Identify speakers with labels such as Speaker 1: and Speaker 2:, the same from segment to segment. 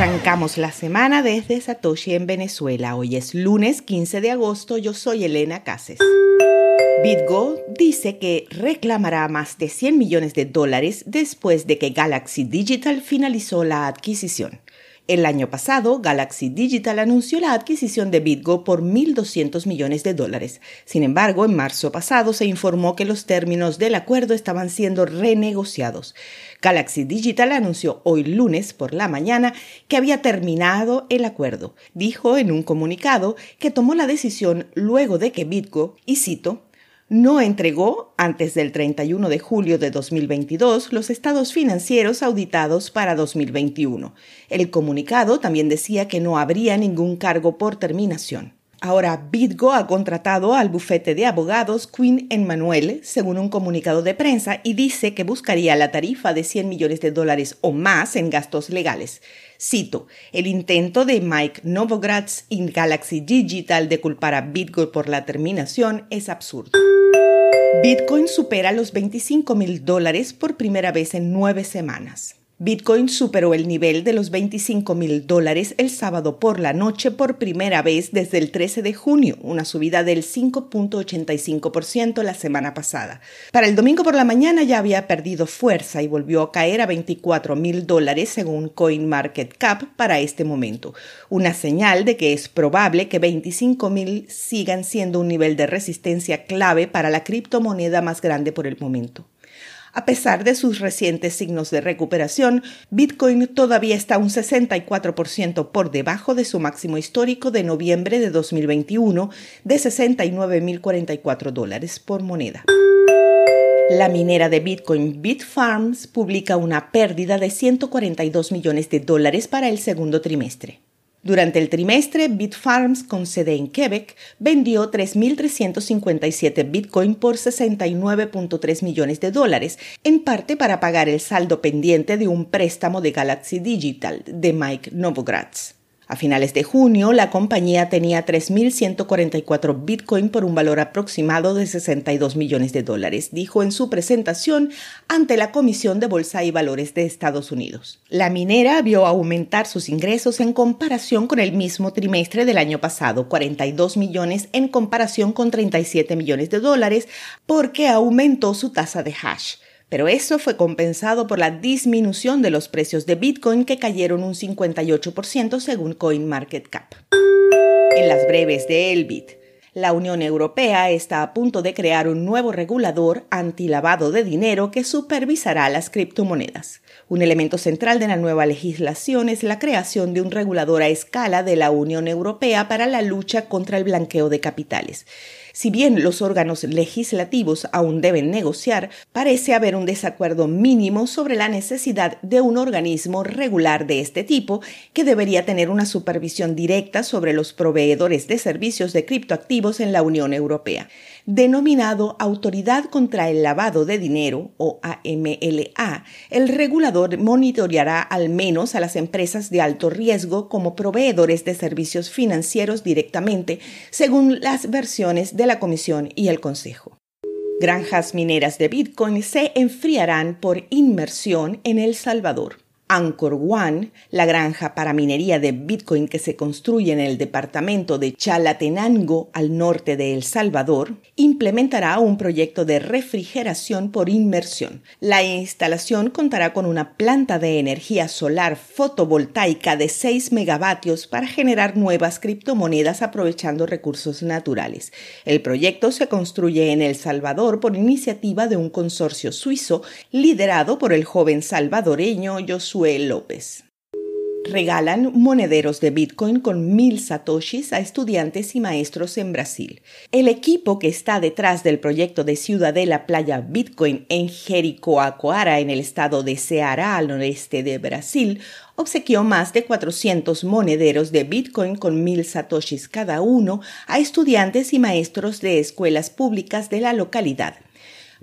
Speaker 1: Arrancamos la semana desde Satoshi en Venezuela. Hoy es lunes 15 de agosto. Yo soy Elena Cases. BitGo dice que reclamará más de 100 millones de dólares después de que Galaxy Digital finalizó la adquisición. El año pasado, Galaxy Digital anunció la adquisición de BitGo por 1.200 millones de dólares. Sin embargo, en marzo pasado se informó que los términos del acuerdo estaban siendo renegociados. Galaxy Digital anunció hoy lunes por la mañana que había terminado el acuerdo. Dijo en un comunicado que tomó la decisión luego de que BitGo, y cito, no entregó antes del 31 de julio de 2022 los estados financieros auditados para 2021. El comunicado también decía que no habría ningún cargo por terminación. Ahora, BitGo ha contratado al bufete de abogados Quinn Emanuel, según un comunicado de prensa, y dice que buscaría la tarifa de 100 millones de dólares o más en gastos legales. Cito, el intento de Mike Novogratz y Galaxy Digital de culpar a BitGo por la terminación es absurdo. Bitcoin supera los 25 mil dólares por primera vez en nueve semanas. Bitcoin superó el nivel de los 25 mil dólares el sábado por la noche por primera vez desde el 13 de junio, una subida del 5.85% la semana pasada. Para el domingo por la mañana ya había perdido fuerza y volvió a caer a 24 mil dólares según CoinMarketCap para este momento, una señal de que es probable que 25 mil sigan siendo un nivel de resistencia clave para la criptomoneda más grande por el momento. A pesar de sus recientes signos de recuperación, Bitcoin todavía está un 64% por debajo de su máximo histórico de noviembre de 2021 de 69.044 dólares por moneda. La minera de Bitcoin Bitfarms publica una pérdida de 142 millones de dólares para el segundo trimestre. Durante el trimestre, Bitfarms, con sede en Quebec, vendió 3.357 Bitcoin por 69.3 millones de dólares, en parte para pagar el saldo pendiente de un préstamo de Galaxy Digital de Mike Novogratz. A finales de junio, la compañía tenía 3.144 Bitcoin por un valor aproximado de 62 millones de dólares, dijo en su presentación ante la Comisión de Bolsa y Valores de Estados Unidos. La minera vio aumentar sus ingresos en comparación con el mismo trimestre del año pasado, 42 millones en comparación con 37 millones de dólares, porque aumentó su tasa de hash pero eso fue compensado por la disminución de los precios de Bitcoin que cayeron un 58% según CoinMarketCap. En las breves de Elbit, la Unión Europea está a punto de crear un nuevo regulador antilavado de dinero que supervisará las criptomonedas. Un elemento central de la nueva legislación es la creación de un regulador a escala de la Unión Europea para la lucha contra el blanqueo de capitales. Si bien los órganos legislativos aún deben negociar, parece haber un desacuerdo mínimo sobre la necesidad de un organismo regular de este tipo que debería tener una supervisión directa sobre los proveedores de servicios de criptoactivos en la Unión Europea denominado Autoridad contra el Lavado de Dinero o AMLA, el regulador monitoreará al menos a las empresas de alto riesgo como proveedores de servicios financieros directamente, según las versiones de la Comisión y el Consejo. Granjas mineras de Bitcoin se enfriarán por inmersión en El Salvador. Anchor One, la granja para minería de Bitcoin que se construye en el departamento de Chalatenango al norte de El Salvador, implementará un proyecto de refrigeración por inmersión. La instalación contará con una planta de energía solar fotovoltaica de 6 megavatios para generar nuevas criptomonedas aprovechando recursos naturales. El proyecto se construye en El Salvador por iniciativa de un consorcio suizo liderado por el joven salvadoreño López. Regalan monederos de Bitcoin con mil satoshis a estudiantes y maestros en Brasil. El equipo que está detrás del proyecto de Ciudadela Playa Bitcoin en Jericoacoara, en el estado de Ceará, al noreste de Brasil, obsequió más de 400 monederos de Bitcoin con mil satoshis cada uno a estudiantes y maestros de escuelas públicas de la localidad.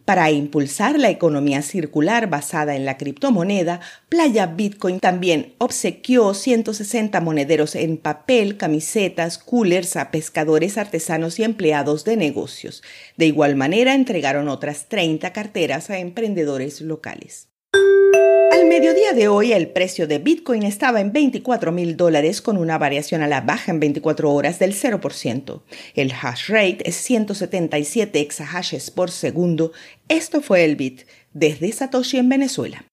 Speaker 1: Para impulsar la economía circular basada en la criptomoneda, Playa Bitcoin también obsequió 160 monederos en papel, camisetas, coolers a pescadores artesanos y empleados de negocios. De igual manera, entregaron otras 30 carteras a emprendedores locales mediodía de hoy el precio de Bitcoin estaba en 24 mil dólares con una variación a la baja en 24 horas del 0%. El hash rate es 177 exahashes por segundo. Esto fue el Bit desde Satoshi en Venezuela.